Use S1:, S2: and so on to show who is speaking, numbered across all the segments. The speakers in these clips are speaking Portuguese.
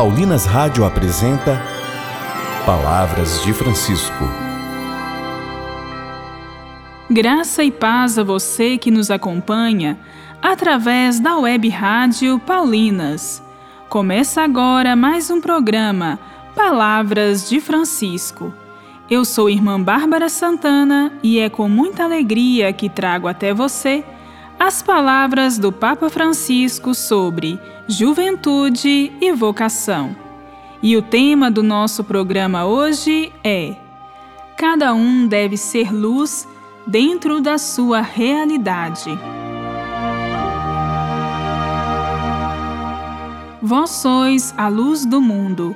S1: Paulinas Rádio apresenta Palavras de Francisco.
S2: Graça e paz a você que nos acompanha através da web rádio Paulinas. Começa agora mais um programa Palavras de Francisco. Eu sou irmã Bárbara Santana e é com muita alegria que trago até você as palavras do Papa Francisco sobre juventude e vocação. E o tema do nosso programa hoje é: Cada um deve ser luz dentro da sua realidade. Vós sois a luz do mundo.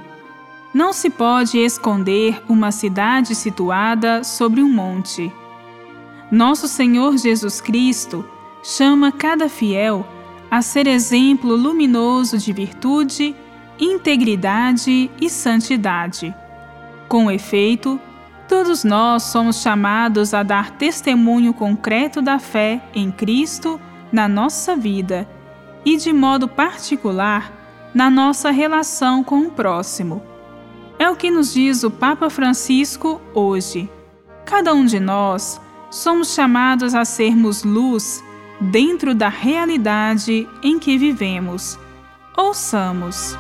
S2: Não se pode esconder uma cidade situada sobre um monte. Nosso Senhor Jesus Cristo chama cada fiel a ser exemplo luminoso de virtude, integridade e santidade. Com efeito, todos nós somos chamados a dar testemunho concreto da fé em Cristo na nossa vida e, de modo particular, na nossa relação com o próximo. É o que nos diz o Papa Francisco hoje. Cada um de nós somos chamados a sermos luz dentro da realidade em que vivemos. Ouçamos.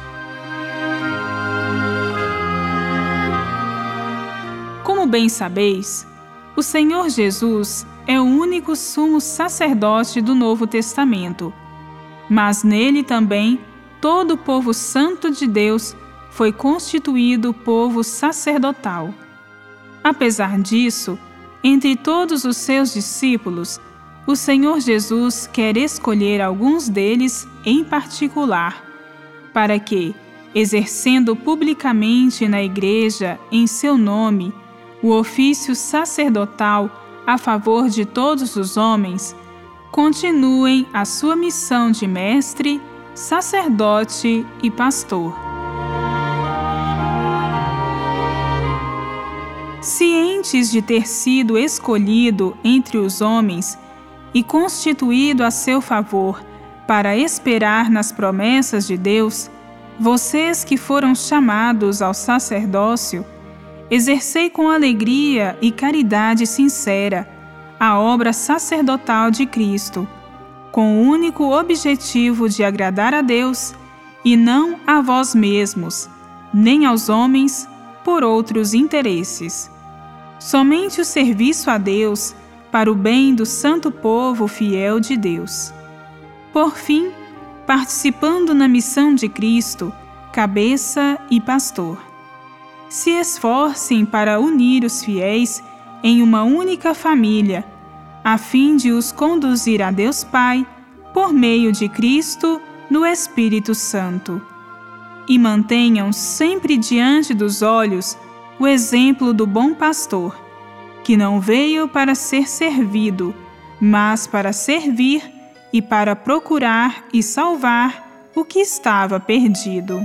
S2: Como bem sabeis, o Senhor Jesus é o único sumo sacerdote do Novo Testamento, mas nele também todo o povo santo de Deus foi constituído povo sacerdotal. Apesar disso, entre todos os seus discípulos, o Senhor Jesus quer escolher alguns deles em particular, para que, exercendo publicamente na Igreja, em seu nome, o ofício sacerdotal a favor de todos os homens, continuem a sua missão de mestre, sacerdote e pastor. Cientes de ter sido escolhido entre os homens, e constituído a seu favor para esperar nas promessas de Deus, vocês que foram chamados ao sacerdócio, exercei com alegria e caridade sincera a obra sacerdotal de Cristo, com o único objetivo de agradar a Deus e não a vós mesmos, nem aos homens por outros interesses. Somente o serviço a Deus para o bem do santo povo fiel de Deus. Por fim, participando na missão de Cristo, cabeça e pastor. Se esforcem para unir os fiéis em uma única família, a fim de os conduzir a Deus Pai por meio de Cristo no Espírito Santo. E mantenham sempre diante dos olhos o exemplo do bom pastor que não veio para ser servido, mas para servir e para procurar e salvar o que estava perdido.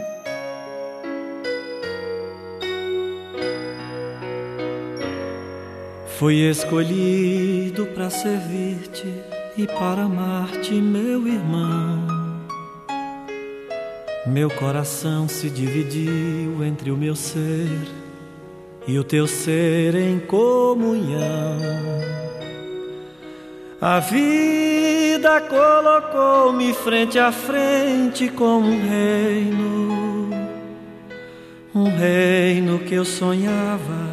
S3: Fui escolhido para servir-te e para amar-te, meu irmão. Meu coração se dividiu entre o meu ser e o teu ser em comunhão. A vida colocou-me frente a frente com um reino, um reino que eu sonhava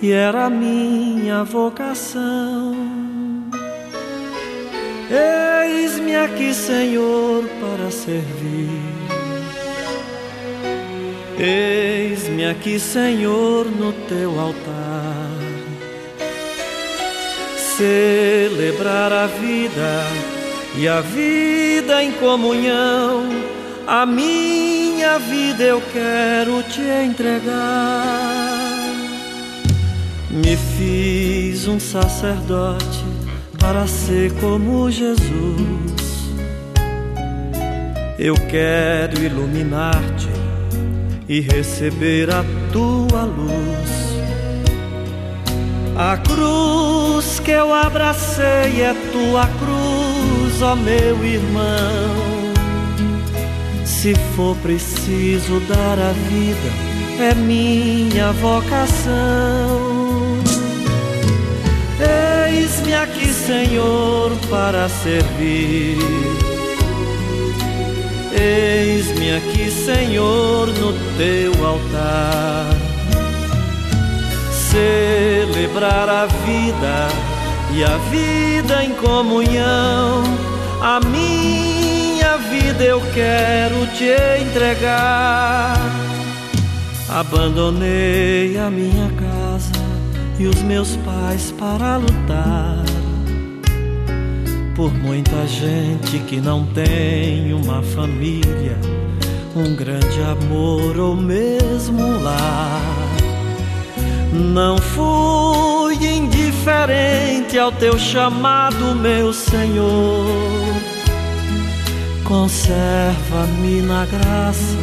S3: e era minha vocação. Eis-me aqui, Senhor, para servir Eis-me aqui, Senhor, no teu altar. Celebrar a vida e a vida em comunhão. A minha vida eu quero te entregar. Me fiz um sacerdote para ser como Jesus. Eu quero iluminar-te e receber a tua luz. A cruz que eu abracei é tua cruz, ó meu irmão. se for preciso dar a vida, é minha vocação. Eis-me aqui, Senhor, para servir. Eis-me aqui, Senhor, no teu altar. Celebrar a vida e a vida em comunhão. A minha vida eu quero te entregar. Abandonei a minha casa e os meus pais para lutar por muita gente que não tem uma família, um grande amor ou mesmo um lar. Não fui indiferente ao teu chamado, meu Senhor. Conserva-me na graça,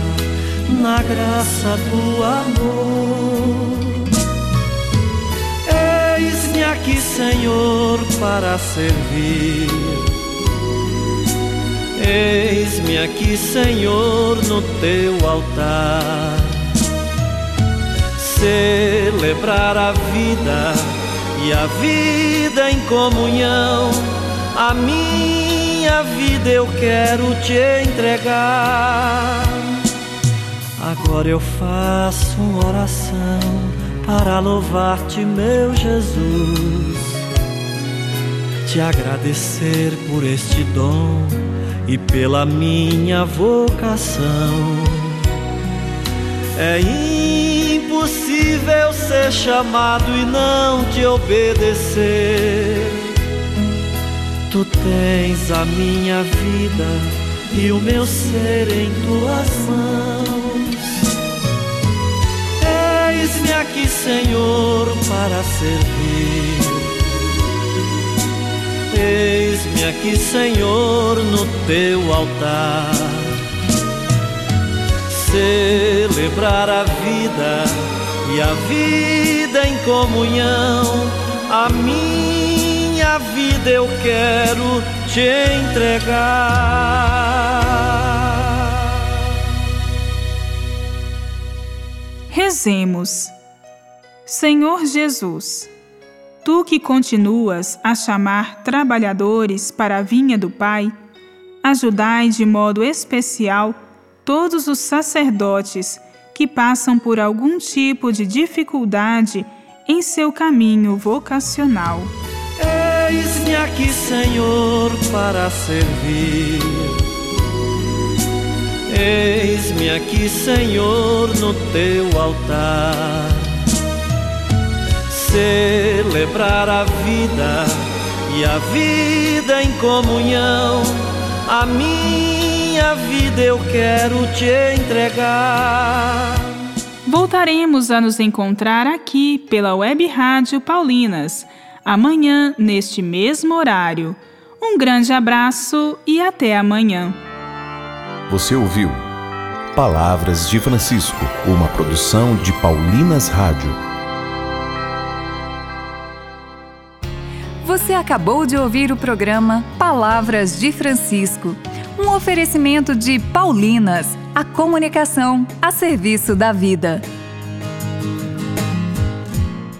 S3: na graça do amor. Aqui, Senhor, para servir. Eis-me aqui, Senhor, no teu altar. Celebrar a vida e a vida em comunhão. A minha vida eu quero te entregar. Agora eu faço uma oração para louvar-te, meu Jesus, te agradecer por este dom e pela minha vocação. É impossível ser chamado e não te obedecer. Tu tens a minha vida e o meu ser em tuas mãos. Senhor, para servir. Eis-me aqui, Senhor, no teu altar. Celebrar a vida e a vida em comunhão. A minha vida eu quero te entregar.
S2: Rezemos. Senhor Jesus, tu que continuas a chamar trabalhadores para a vinha do Pai, ajudai de modo especial todos os sacerdotes que passam por algum tipo de dificuldade em seu caminho vocacional.
S3: Eis-me aqui, Senhor, para servir Eis-me aqui, Senhor, no teu altar. Celebrar a vida e a vida em comunhão. A minha vida eu quero te entregar.
S2: Voltaremos a nos encontrar aqui pela Web Rádio Paulinas, amanhã, neste mesmo horário. Um grande abraço e até amanhã.
S1: Você ouviu Palavras de Francisco, uma produção de Paulinas Rádio.
S4: Você acabou de ouvir o programa Palavras de Francisco, um oferecimento de Paulinas, a comunicação a serviço da vida.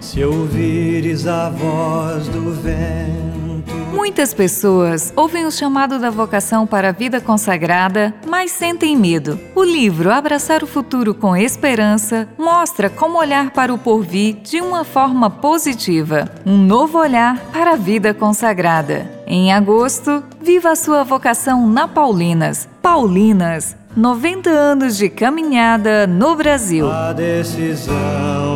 S3: Se ouvires a voz do vento
S4: Muitas pessoas ouvem o chamado da vocação para a vida consagrada, mas sentem medo. O livro Abraçar o Futuro com Esperança mostra como olhar para o porvir de uma forma positiva, um novo olhar para a vida consagrada. Em agosto, viva a sua vocação na Paulinas. Paulinas, 90 anos de caminhada no Brasil.
S3: A decisão.